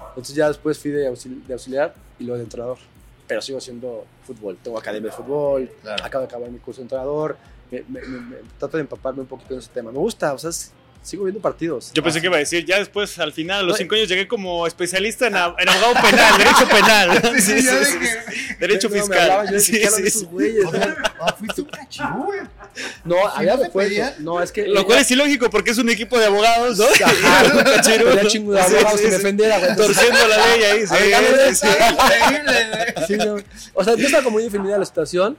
Entonces ya después fui de, auxil- de auxiliar y luego de entrenador. Pero sigo haciendo fútbol. Tengo academia de fútbol, Claro. acabo de acabar mi curso de entrenador, me, me- me- me- trato de empaparme un poquito en ese tema. Me gusta, o sea, es- sigo viendo partidos. Yo pensé que iba a decir, ya después, al final, a los No, cinco años llegué como especialista en, ab- en abogado penal, derecho penal. Sí, sí, sí. Derecho No, fiscal. hablaban, yo decía, Sí, ¿qué hablan sí, esos sí. güeyes? O sea, ah, fuiste un güey. No, ¿Sí había no? No, es que. Lo cual es ilógico porque es un equipo de abogados, ¿no? Ajá, chingo de abogados que me defendiera, Torciendo la ley ahí. sí, no. O sea, no estaba como muy definida la situación,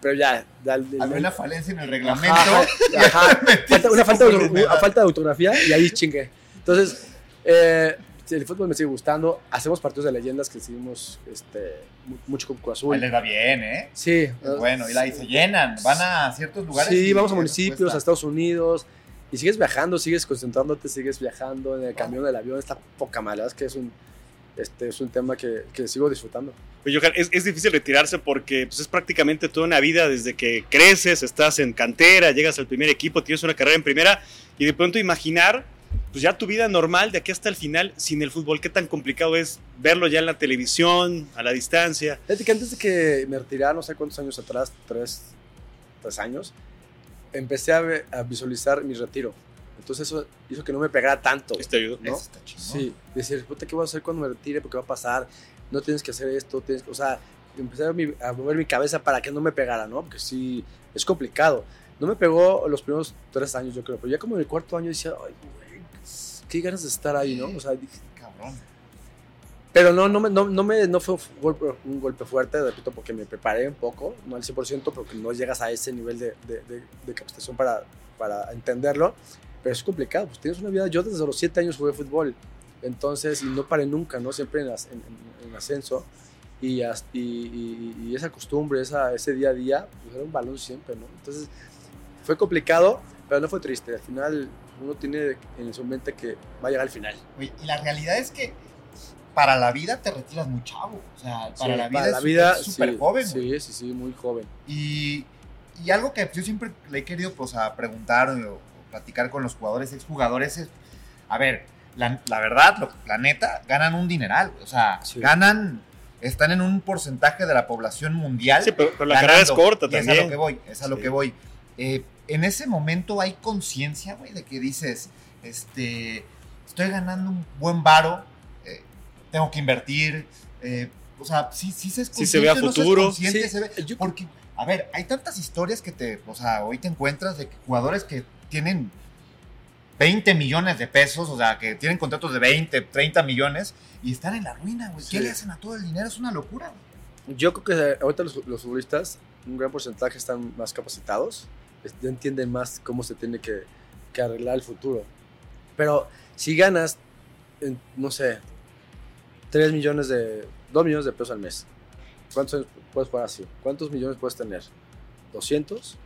pero ya. el- el- Había una falencia en el reglamento. Ajá, ajá. Falta- una falta de, falta de autografía y ahí chingue. Entonces, eh, el fútbol me sigue gustando. Hacemos partidos de leyendas que seguimos este, mu- mucho con Cruz Ahí Azul. les va bien, ¿eh? Sí. Bueno, y ahí se llenan. Van a ciertos lugares. Sí, y vamos a municipios, a Estados Unidos. Y sigues viajando, sigues concentrándote, sigues viajando en el camión, del avión. Está poca mala. Es que es un, este, es un tema que, que sigo disfrutando. Oye, Johan, es, es difícil retirarse porque pues, es prácticamente toda una vida desde que creces, estás en cantera, llegas al primer equipo, tienes una carrera en primera y de pronto imaginar pues ya tu vida normal de aquí hasta el final sin el fútbol, qué tan complicado es verlo ya en la televisión, a la distancia. Fíjate que antes de que me retirara, no sé cuántos años atrás, tres, tres años, empecé a visualizar mi retiro. Entonces eso hizo que no me pegara tanto. ¿Esto ayudó? ¿no? Eso está chingón. Sí, decir, puta, ¿qué voy a hacer cuando me retire? ¿Por qué va a pasar? No tienes que hacer esto, tienes que- o sea, empecé a, mi- a mover mi cabeza para que no me pegara, ¿no? Porque sí, es complicado. No me pegó los primeros tres años, yo creo, pero ya como en el cuarto año decía, ay, güey, qué ganas de estar ahí, ¿no? O sea, dije, Cabrón. Pero no, no, me, no, no, me, no fue un golpe, un golpe fuerte, repito, porque me preparé un poco, no al 100%, porque no llegas a ese nivel de, de, de, de capacitación para, para entenderlo. Pero es complicado, pues tienes una vida. Yo desde los 7 años jugué fútbol, entonces, y no paré nunca, ¿no? Siempre en, en- en- en ascenso. Y, y, y- esa costumbre, esa, ese día a día, pues era un balón siempre, ¿no? Entonces, fue complicado, pero no fue triste. Al final, uno tiene en su mente que va a llegar al final. Oye, y la realidad es que para la vida te retiras muy chavo. O sea, para Sí, la vida para es la vida, súper- súper sí, joven. Sí, sí, sí, muy joven. Y, y algo que yo siempre le he querido pues, a preguntar o platicar con los jugadores, exjugadores, es, a ver, la, la verdad, lo, la neta, ganan un dineral. O sea, Sí. ganan, están en un porcentaje de la población mundial. Sí, pero, pero la carrera es ganando. corta y Es a lo que también. voy, es a lo que voy. Eh, en ese momento hay conciencia, güey, de que dices, este, estoy ganando un buen varo, eh, tengo que invertir, eh, o sea, sí, sí se es Sí se ve a consciente, no se futuro. Sí, ve- porque, a ver, hay tantas historias que te, o sea, hoy te encuentras de que jugadores que tienen 20 millones de pesos, o sea, que tienen contratos de 20, 30 millones y están en la ruina, güey. ¿Qué le hacen a todo el dinero? Es una locura. Yo creo que ahorita los, los futbolistas, un gran porcentaje están más capacitados, entienden más cómo se tiene que, que arreglar el futuro. Pero si ganas, en, no sé, 3 millones de, 2 millones de pesos al mes, ¿cuántos puedes pagar así? ¿Cuántos millones puedes tener? ¿200?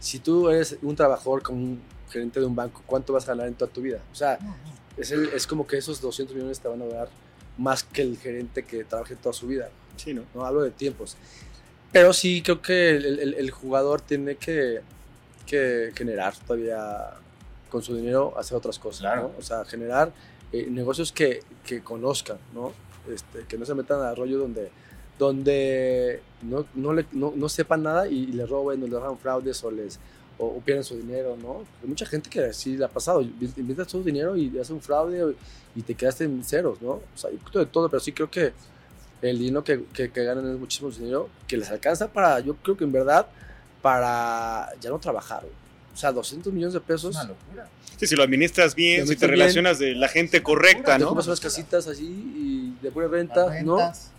Si tú eres un trabajador como un gerente de un banco, ¿cuánto vas a ganar en toda tu vida? O sea, es, el- es como que esos 200 millones te van a dar más que el gerente que trabaje toda su vida. Sí, ¿no? no hablo de tiempos. Pero sí creo que el, el- el jugador tiene que, que generar todavía con su dinero, hacer otras cosas, Claro. ¿no? O sea, generar eh, negocios que, que conozcan, ¿no? Este, que no se metan a rollo donde, donde no, no, le- no, no sepan nada y, le roben o les hagan fraudes o les o, o pierden su dinero, ¿no? Hay mucha gente que sí le ha pasado, inviertes todo tu dinero y hace un fraude y te quedaste en ceros, ¿no? O sea, hay un poquito de todo, pero sí creo que el dinero que, que, que ganan es muchísimo dinero que les alcanza para, yo creo que en verdad, para ya no trabajar. O sea, 200 millones de Es pesos. una locura. Sí, si lo administras bien, si te bien. relacionas de la gente correcta, Te ¿no? compras unas casitas así y de pura renta, ¿no? rentas.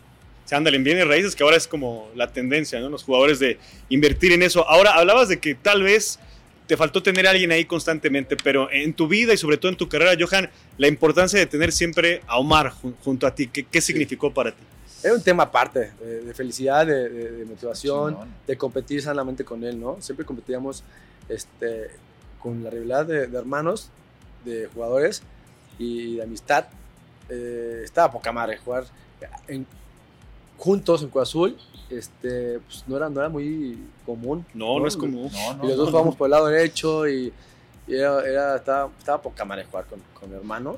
Se andan en bienes raíces, que ahora es como la tendencia, ¿no? Los jugadores de invertir en eso. Ahora, hablabas de que tal vez te faltó tener a alguien ahí constantemente, pero en tu vida y sobre todo en tu carrera, Johan, la importancia de tener siempre a Omar jun- junto a ti, ¿qué, qué significó para ti? Era un tema aparte, de, de felicidad, de, de- de motivación, de competir sanamente con él, ¿no? Siempre competíamos este, con la rivalidad de, de hermanos, de jugadores y de amistad. Eh, estaba poca madre jugar en- juntos en Cruz Azul. Este, pues no era, no era muy común. No, no, es. No, no, Y los no, dos jugábamos por el lado derecho y, y era, era- estaba, estaba poca madre jugar con, con mi hermano.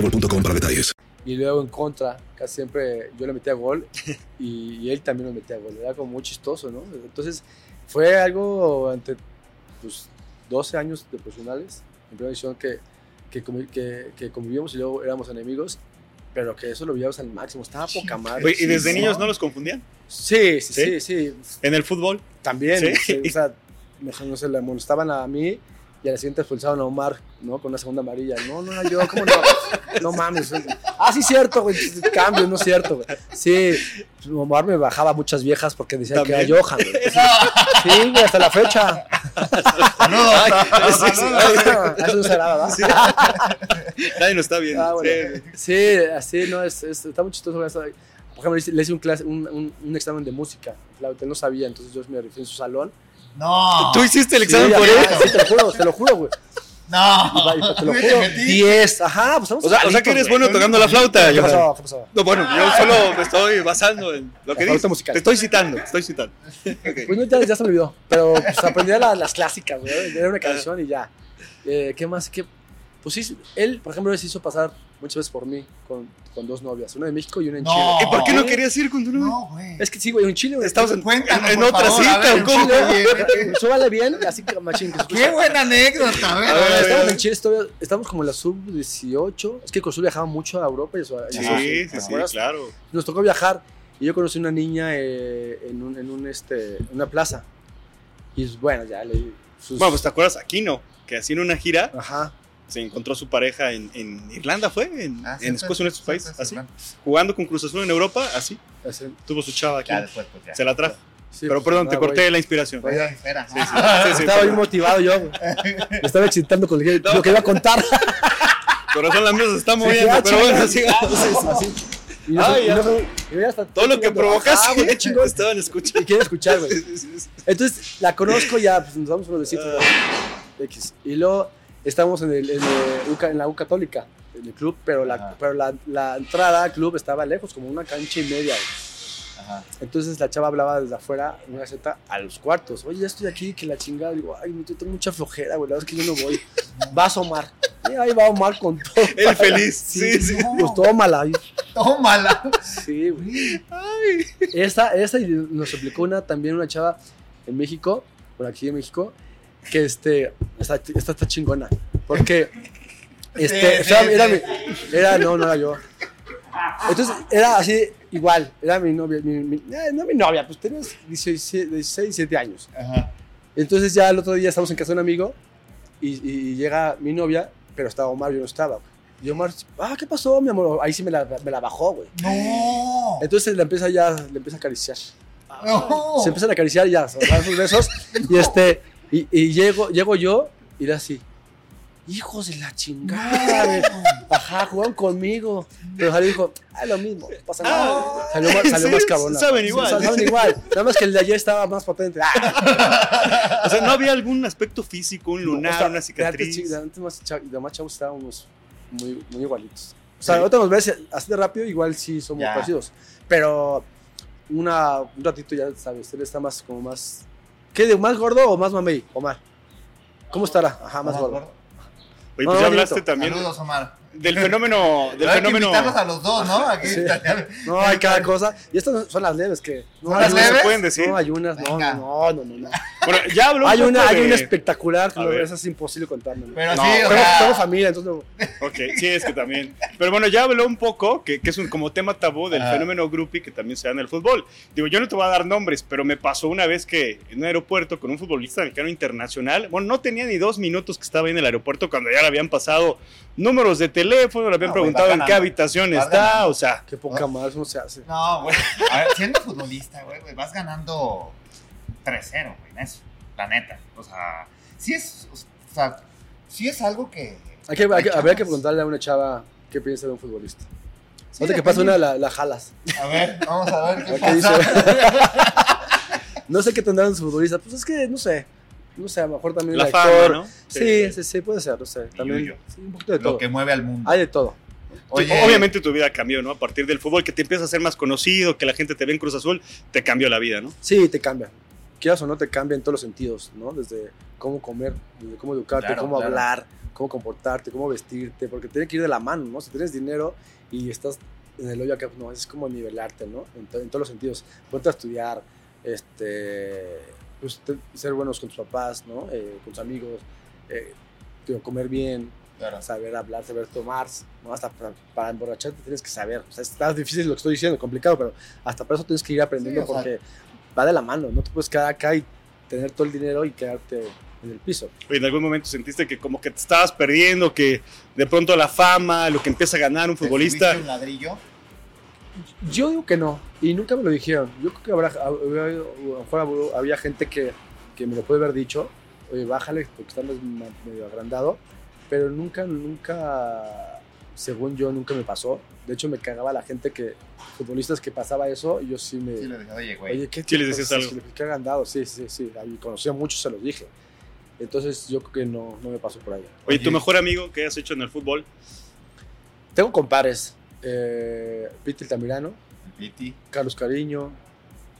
boostmobile.com para detalles. Y luego en contra, casi siempre yo le metía gol y, y él también lo metía gol. Era como muy chistoso, ¿no? Entonces fue algo ante pues, 12 años de profesionales en primera división que, que, que, que convivíamos y luego éramos enemigos, pero que eso lo vivíamos al máximo. Estaba poca madre. Oye, ¿Y desde sí. niños no los confundían? Sí, sí, ¿Sí? sí, sí. ¿En el fútbol? También, Sí. sí, o sea, no, no sé, le molestaban a mí y a la siguiente expulsaban a Omar, ¿no? Con una segunda amarilla. No, no yo, ¿cómo no? No mames. Ah, sí, cierto, güey. Cambio, no es cierto, güey. Sí, Omar me bajaba muchas viejas porque decía que era Johan, güey. Sí, güey, hasta la fecha. Sí, sí, Ah, Eso no será, ¿verdad? Nadie lo está viendo. Ah, bueno. Sí. Sí, así, no, es, es- está muy chistoso. Por ejemplo, le hice- un, clase, un, un, un examen de música. Flauta, él no sabía, entonces yo me rifé en su salón. No. ¿Tú hiciste el Sí, examen por él? Sí, te lo juro, te lo juro, güey. No. Y te lo juro. metí. 10, ajá, pues estamos O sea, o sea que eres bueno tocando la flauta, ¿Qué pasó? ¿Qué pasó? No, bueno, yo solo me estoy basando en lo que dices. musical. Te estoy citando, te estoy citando. Pues no, ya, ya se me olvidó. Pero pues, aprendí las, las clásicas, güey. Era una canción y ya. Eh, ¿Qué más? ¿Qué? Pues sí, él, por ejemplo, se hizo pasar muchas veces por mí con, con dos novias, una de México y una en No. Chile. ¿Y por qué no querías ir con tu novia? No, güey. Es que sí, güey, en Chile, güey. Estabas en- Cuéntanos, en por otra favor, cita, a ver, ¿o cómo? Súbale bien, así que machín. Que Qué buena anécdota, a ver. A ver, a ver. Estamos en Chile, estoy- estamos como en la sub-18. Es que Cruzul viajaba mucho a Europa y eso. Sí, y Ajá. eso, sí, ¿te sí, claro. Nos tocó viajar y yo conocí una niña eh, en, un, en un, este, una plaza. Y bueno, ya le. Sus, Bueno, pues te acuerdas Aquino, que haciendo una gira Ajá. Se encontró su pareja en, en Irlanda, ¿fue? En, Ah, en sí, en estos países, sí, así. sí, Jugando con Cruz Azul en Europa, así. Así. Tuvo su chava aquí. Ya después, pues ya. Se la trajo. Sí, Pero pues, perdón, te corté la inspiración. Oye, espera. Sí, sí, sí, sí, Estaba bien motivado yo. güey. Me estaba excitando con lo que, lo que iba a contar. Corazón la mesa se está moviendo, ya, pero bueno, sigamos. Así. Y no, Ay, y no, ya Todo lo que provocaste, Ah, güey, qué chingón estaban escuchando. Y quiere escuchar, güey. Entonces la conozco ya, pues nos damos unos besitos. Ah. X. Y luego estamos en, el, en, el UCA en la U Católica, en el club, pero, la, Ajá. pero la, la entrada al club estaba lejos, como una cancha y media. Ajá. Entonces la chava hablaba desde afuera, en una seta, a los cuartos. Oye, ya estoy aquí, que la chingada. Digo, ay, yo tengo mucha flojera, güey, la verdad es que yo no voy. Vas Omar. Y ahí va Omar con todo. Él feliz. Sí, sí. No, Pues tómala. Tómala. Sí, güey. Esa, esa y nos explicó una, también una chava en México, por aquí en México, que este, esta, esta está chingona. Porque, este, o sea, era, mi- era, no, no era yo. Entonces, era así, igual, era mi novia, mi, mi- eh, no mi novia, pues teníamos 16, 16, 17 años. Ajá. Entonces ya el otro día estamos en casa de un amigo y, y llega mi novia, pero estaba Omar, yo no estaba. güey. Y Omar, ah, ¿qué pasó, mi amor? Ahí sí me la, me la bajó, güey. No. Entonces le empieza ya, le empieza a acariciar. No. Se empiezan a acariciar y ya, se dan sus besos. Y este, y, y llego, llego yo y era así. Hijos de la chingada. Ajá, jugaron conmigo. Pero Jali dijo, ah, lo mismo, no pasa nada. salió más, salió sí, más cabrona. saben igual. sa- Saben igual. Nada más que el de ayer estaba más potente. Ah, O sea, no había algún aspecto físico, un lunar, o sea, una de antes, cicatriz. de antes más, más chavos estábamos muy, muy igualitos. O sea, ahorita nos ves así de rápido, igual sí somos Ya. parecidos. Pero una, un ratito ya sabes, él está más como más. ¿Qué? ¿De más gordo o más mamey? Omar. ¿Cómo estará? Ajá, más gordo. Oye, No, pues ya hablaste bonito. también Saludos, Omar. Del fenómeno. Del Hay que fenómeno. invitarlos a los dos, ¿no? Aquí Sí. No, hay cada cosa. Y estas son las leves que. No, ¿Son hay las unas- se leves? pueden decir. No, hay unas. No, no, no, no. no. Bueno, ya habló un Hay poco una, hay de- una espectacular, que A no, esa es imposible contarme. Pero No, sí, o sea. tengo familia, entonces no. Ok, sí, es que también. Pero bueno, ya habló un poco, que, que es un como tema tabú del Ajá. fenómeno groupie que también se da en el fútbol. Digo, yo no te voy a dar nombres, pero me pasó una vez que en un aeropuerto con un futbolista mexicano internacional, bueno, no tenía ni dos minutos que estaba ahí en el aeropuerto cuando ya le habían pasado números de teléfono, le habían No, güey, preguntado en qué habitación Vas está, ganando. o sea, Qué poca más no se hace. No, güey. A ver, siendo futbolista, güey, güey, vas ganando 3-0, güey, en eso. La neta. O sea, sí es. O sea, sí es algo que. Hay que, hay que- habría que preguntarle a una chava qué piensa de un futbolista. Sí, que pasa una, la, la jalas. A ver, vamos a ver qué dice. no sé qué tendrán sus futbolistas. Pues es que, no sé. No sé, a lo mejor también la el fama, actor. ¿no? Sí, sí, sí, puede ser, no sé. También, sí, un poquito de todo. Lo que mueve al mundo. Hay de todo. Oye, Obviamente tu vida cambió, ¿no? A partir del fútbol, que te empiezas a ser más conocido, que la gente te ve en Cruz Azul, te cambió la vida, ¿no? Sí, te cambia. Quieras o no, te cambia en todos los sentidos, ¿no? Desde cómo comer, desde cómo educarte, Claro, cómo claro. hablar, cómo comportarte, cómo vestirte, porque tiene que ir de la mano, ¿no? Si tienes dinero y estás en el hoyo acá, no, es como nivelarte, ¿no? En, to- en todos los sentidos. Ponte a estudiar, este, pues, ser buenos con tus papás, ¿no? Eh, con tus amigos, eh, comer bien, Claro. saber hablar, saber tomar, ¿no? Hasta para, para emborracharte tienes que saber. O sea, está difícil lo que estoy diciendo, complicado, pero hasta para eso tienes que ir aprendiendo Sí, o sea- porque va de la mano. No te puedes quedar acá y tener todo el dinero y quedarte en el piso. Oye, en algún momento sentiste que como que te estabas perdiendo, que de pronto la fama, lo que empieza a ganar un ¿Te futbolista, subiste un ladrillo? Yo digo que no, y nunca me lo dijeron. Yo creo que habrá, había, a lo mejor había- gente que, que me lo puede haber dicho, oye, bájale porque estás medio agrandado, pero nunca, nunca, según yo, nunca me pasó. De hecho, me cagaba la gente que, futbolistas que pasaba eso, y yo sí me... Sí, le dije, oye, güey. Oye, ¿qué Sí les decías Sí, algo. sí, Qué agrandado, sí, sí, sí. Ahí conocía mucho, se los dije. Entonces, yo creo que no, no me pasó por ahí. oye, tu mejor amigo que has hecho en el fútbol, Tengo compares. Eh, Piti. Carlos Cariño,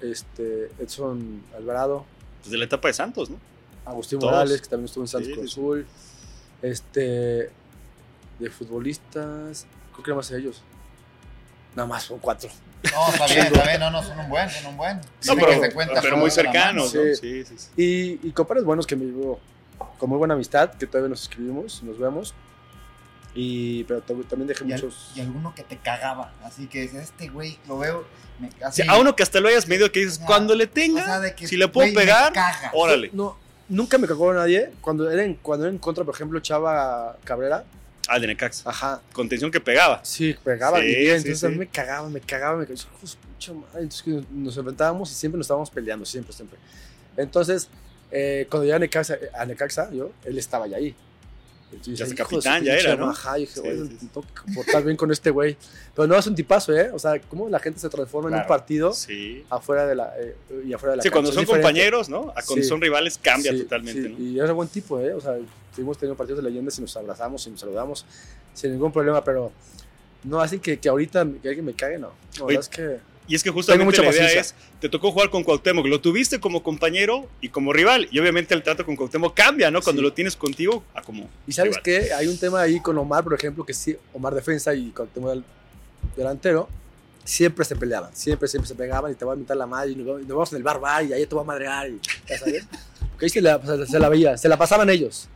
este, Edson Alvarado, desde la etapa de Santos, ¿no? Agustín Todos. Morales, que también estuvo en Santos Sí, Cruz. Azul. Este, De futbolistas, creo que nada más ellos. Nada más, son cuatro. No, está bien, está bien. No, no, son un buen, son un buen. No, pero, que se cuenta pero muy cercanos, ¿no? Sí. Sí, sí, sí. Y, y compadres buenos que me llevo con muy buena amistad, que todavía nos escribimos, nos vemos. Y, pero también dejé Y, al- muchos. y alguno que te cagaba. Así que este güey, lo veo. me- Sí, así, a uno que hasta lo hayas medido que dices, O sea, cuando le o tenga, sea, de que, si le puedo pegar, órale. No, nunca me cagó nadie. Cuando era, en, cuando era en contra, por ejemplo, Chava Cabrera, Ah, de Necaxa. ajá, Contención que pegaba. sí, pegaba Sí, bien. Entonces sí. a mí me cagaba, me cagaba, me cagaba. Entonces nos enfrentábamos y siempre nos estábamos peleando, siempre, siempre. Entonces, eh, cuando llegué a Necaxa, a Necaxa, yo, él estaba ya ahí. Entonces, Ya su capitán, ya era, ¿no? Ajá, y dije, Sí, güey, sí, bien con este güey. Pero no, es un tipazo, ¿eh? O sea, cómo la gente se transforma en Claro. un partido Sí. afuera de la, eh, y afuera de la Sí, cuando cancha. son Es diferente. compañeros, ¿no? A cuando son rivales cambia totalmente, ¿no? Y era buen tipo, ¿eh? O sea, seguimos teniendo partidos de leyendas y nos abrazamos y nos saludamos sin ningún problema, pero no así que, que ahorita que alguien me cague, no. La Oye, verdad es que Y es que justamente mucha la idea paciencia. es, te tocó jugar con Cuauhtémoc, lo tuviste como compañero y como rival, y obviamente el trato con Cuauhtémoc cambia, ¿no? Cuando Sí. lo tienes contigo, a como Y sabes rival. qué, hay un tema ahí con Omar, por ejemplo, que sí, Omar defensa y con el delantero, siempre se peleaban, siempre, siempre se pegaban y te voy a invitar la madre y nos vamos, nos vamos en el bar y ahí te voy a madrear y ya sabes. Ahí se la, se, se la veía, se la pasaban ellos.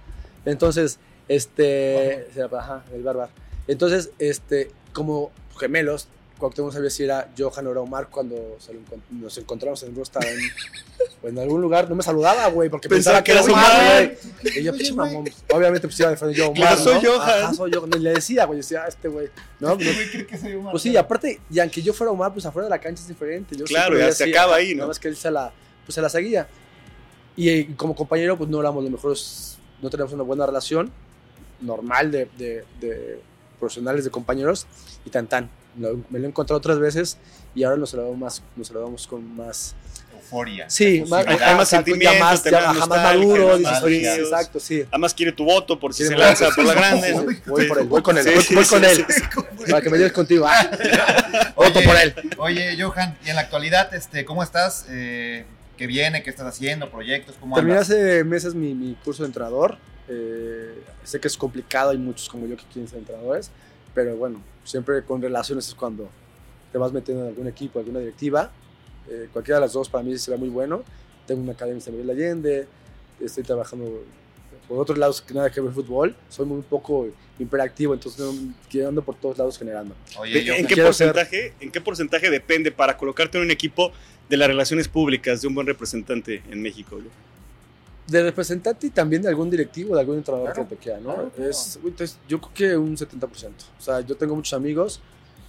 Entonces, este, se la, ajá, el bar bar. Entonces, este, como gemelos, Cuauhtémoc sabía si era Johan o era Omar cuando se lo encon- nos encontramos en un restaurante o en algún lugar. No me saludaba, güey, porque Pensaba pensaba, que eras Omar. güey. Y yo, pinche mamón. Obviamente, pues iba a defender yo Omar. Claro, soy ¿no? Johan. Ajá, soy yo. Y le decía, güey, decía, "Ah, este güey. No, no. Este güey cree que soy un Pues sí, aparte, y aunque yo fuera Omar, pues afuera de la cancha es diferente. Yo Claro, ya se acaba ahí, ¿no? Nada más que él se la, pues, se la seguía. Y eh, como compañero, pues no éramos los mejores, no teníamos una buena relación normal de, de, de profesionales, de compañeros, y tan tan. Lo- me lo he encontrado otras veces y ahora nos saludamos más, nos saludamos con más... Euforia. Sí, más, Efusividad. hay más exacto, sentimientos, ya más, ya más maduro, dices, oye, exacto, sí. Además quiere tu voto por si se lanza por la grande. Voy por él, voy con él, voy, con él. Para que me lleves contigo. Ah, Oye, voto por él. Oye, Johan, y en la actualidad, este, ¿cómo estás? Eh, ¿Qué viene? ¿Qué estás haciendo? ¿Proyectos? ¿Cómo Terminé hace meses mi, mi curso de entrenador. Eh, sé que es complicado, hay muchos como yo que quieren ser entrenadores, pero bueno, siempre con relaciones es cuando te vas metiendo en algún equipo, alguna directiva. Eh, cualquiera de las dos para mí será muy bueno. Tengo una academia en San Miguel de Allende, estoy trabajando por otros lados que nada que ver fútbol. Soy muy poco hiperactivo, entonces ando por todos lados generando. Oye, ¿En Johan, qué, ser- porcentaje, ¿En qué porcentaje depende para colocarte en un equipo de las relaciones públicas de un buen representante en México? De representante y también de algún directivo, de algún entrenador Claro, que te queda, ¿no? claro, claro. Es, uy, entonces, yo creo que un 70%. O sea, yo tengo muchos amigos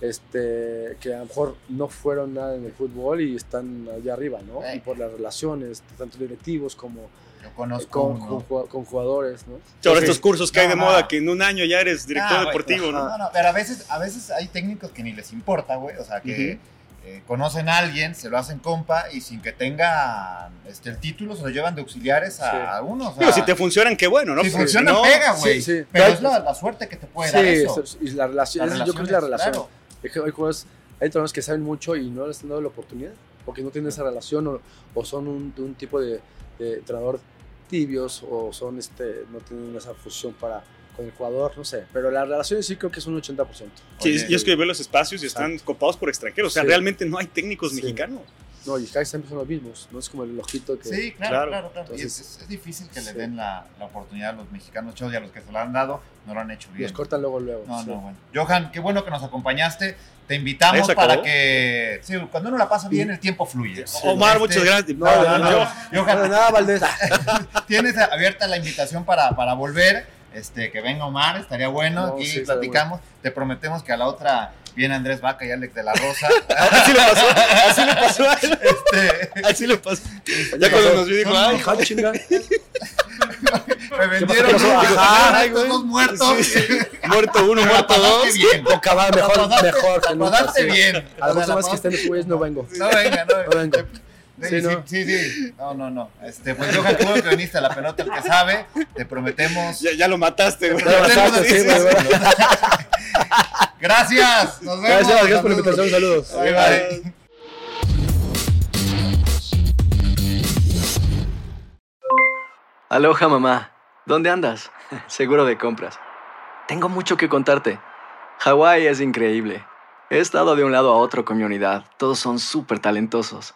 este, que a lo mejor no fueron nada en el fútbol y están allá arriba, ¿no? Y por las relaciones, tanto directivos como yo conozco con, con, jugadores, ¿no? Sí. estos cursos que hay de No, moda no. que en un año ya eres director Ah, deportivo, ¿no? No, no, pero a veces, a veces hay técnicos que ni les importa, güey. O sea, que eh, conocen a alguien, se lo hacen compa y sin que tengan este, el título, se lo llevan de auxiliares a, Sí. a uno. O sea, Digo, si te funcionan, qué bueno, ¿no? si funciona, no- pega, güey. Sí, sí. Pero es la, la suerte que te puede Sí, dar eso. y la relación, yo creo que es la relación. claro. Es que hay jugadores, hay entrenadores que saben mucho y no les han dado la oportunidad porque no tienen esa relación o, o son un, un tipo de, de entrenador tibios o son este no tienen esa fusión para con el jugador, no sé, pero las relaciones sí creo que es un 80%. Sí, yo es que veo los espacios y están copados por extranjeros. O sea, Sí. realmente no hay técnicos Sí. mexicanos. No, y casi siempre son los mismos, no es como el ojito que Sí, claro, Claro. claro, claro. Y Entonces, es, es- es difícil que le sí. den la, la oportunidad a los mexicanos chavos y a los que se la han dado, no lo han hecho bien. los cortan luego luego. No, sí. no, bueno. Johan, qué bueno que nos acompañaste. Te invitamos ¿Ya se para que. Sí, cuando uno la pasa bien, el tiempo fluye. Omar, Este, muchas gracias. No, no, no. Yo- No, Johan, nada, Valdés. tienes abierta la invitación para, para volver. Este, que venga Omar, estaría bueno. No, Aquí sí, platicamos. Te prometemos que a la otra viene Andrés Vaca y Alex de la Rosa. Así le pasó, así le pasó este, Así le pasó. Ya cuando nos vio dijo, ay, Ajá, chinga. me vendieron estos dos muertos. Sí, muerto uno, muerto dos. bien. La mejor, mejor pasaste sí. bien. A O próxima la vez que estén los güeyes no vengo. No venga, no, No vengo. Sí, Sí, sí, no. sí, sí. No, no, no. Este, pues Johan, qué bueno que viniste a la pelota, el que sabe. Te prometemos. Ya, ya lo mataste, güey. Gracias. Nos vemos. Gracias, gracias por la invitación, saludos. Bye, bye. Aloha mamá, ¿dónde andas? Seguro de compras. Tengo mucho que contarte. Hawái es increíble. He estado de un lado a otro con mi unidad. Todos son súper talentosos.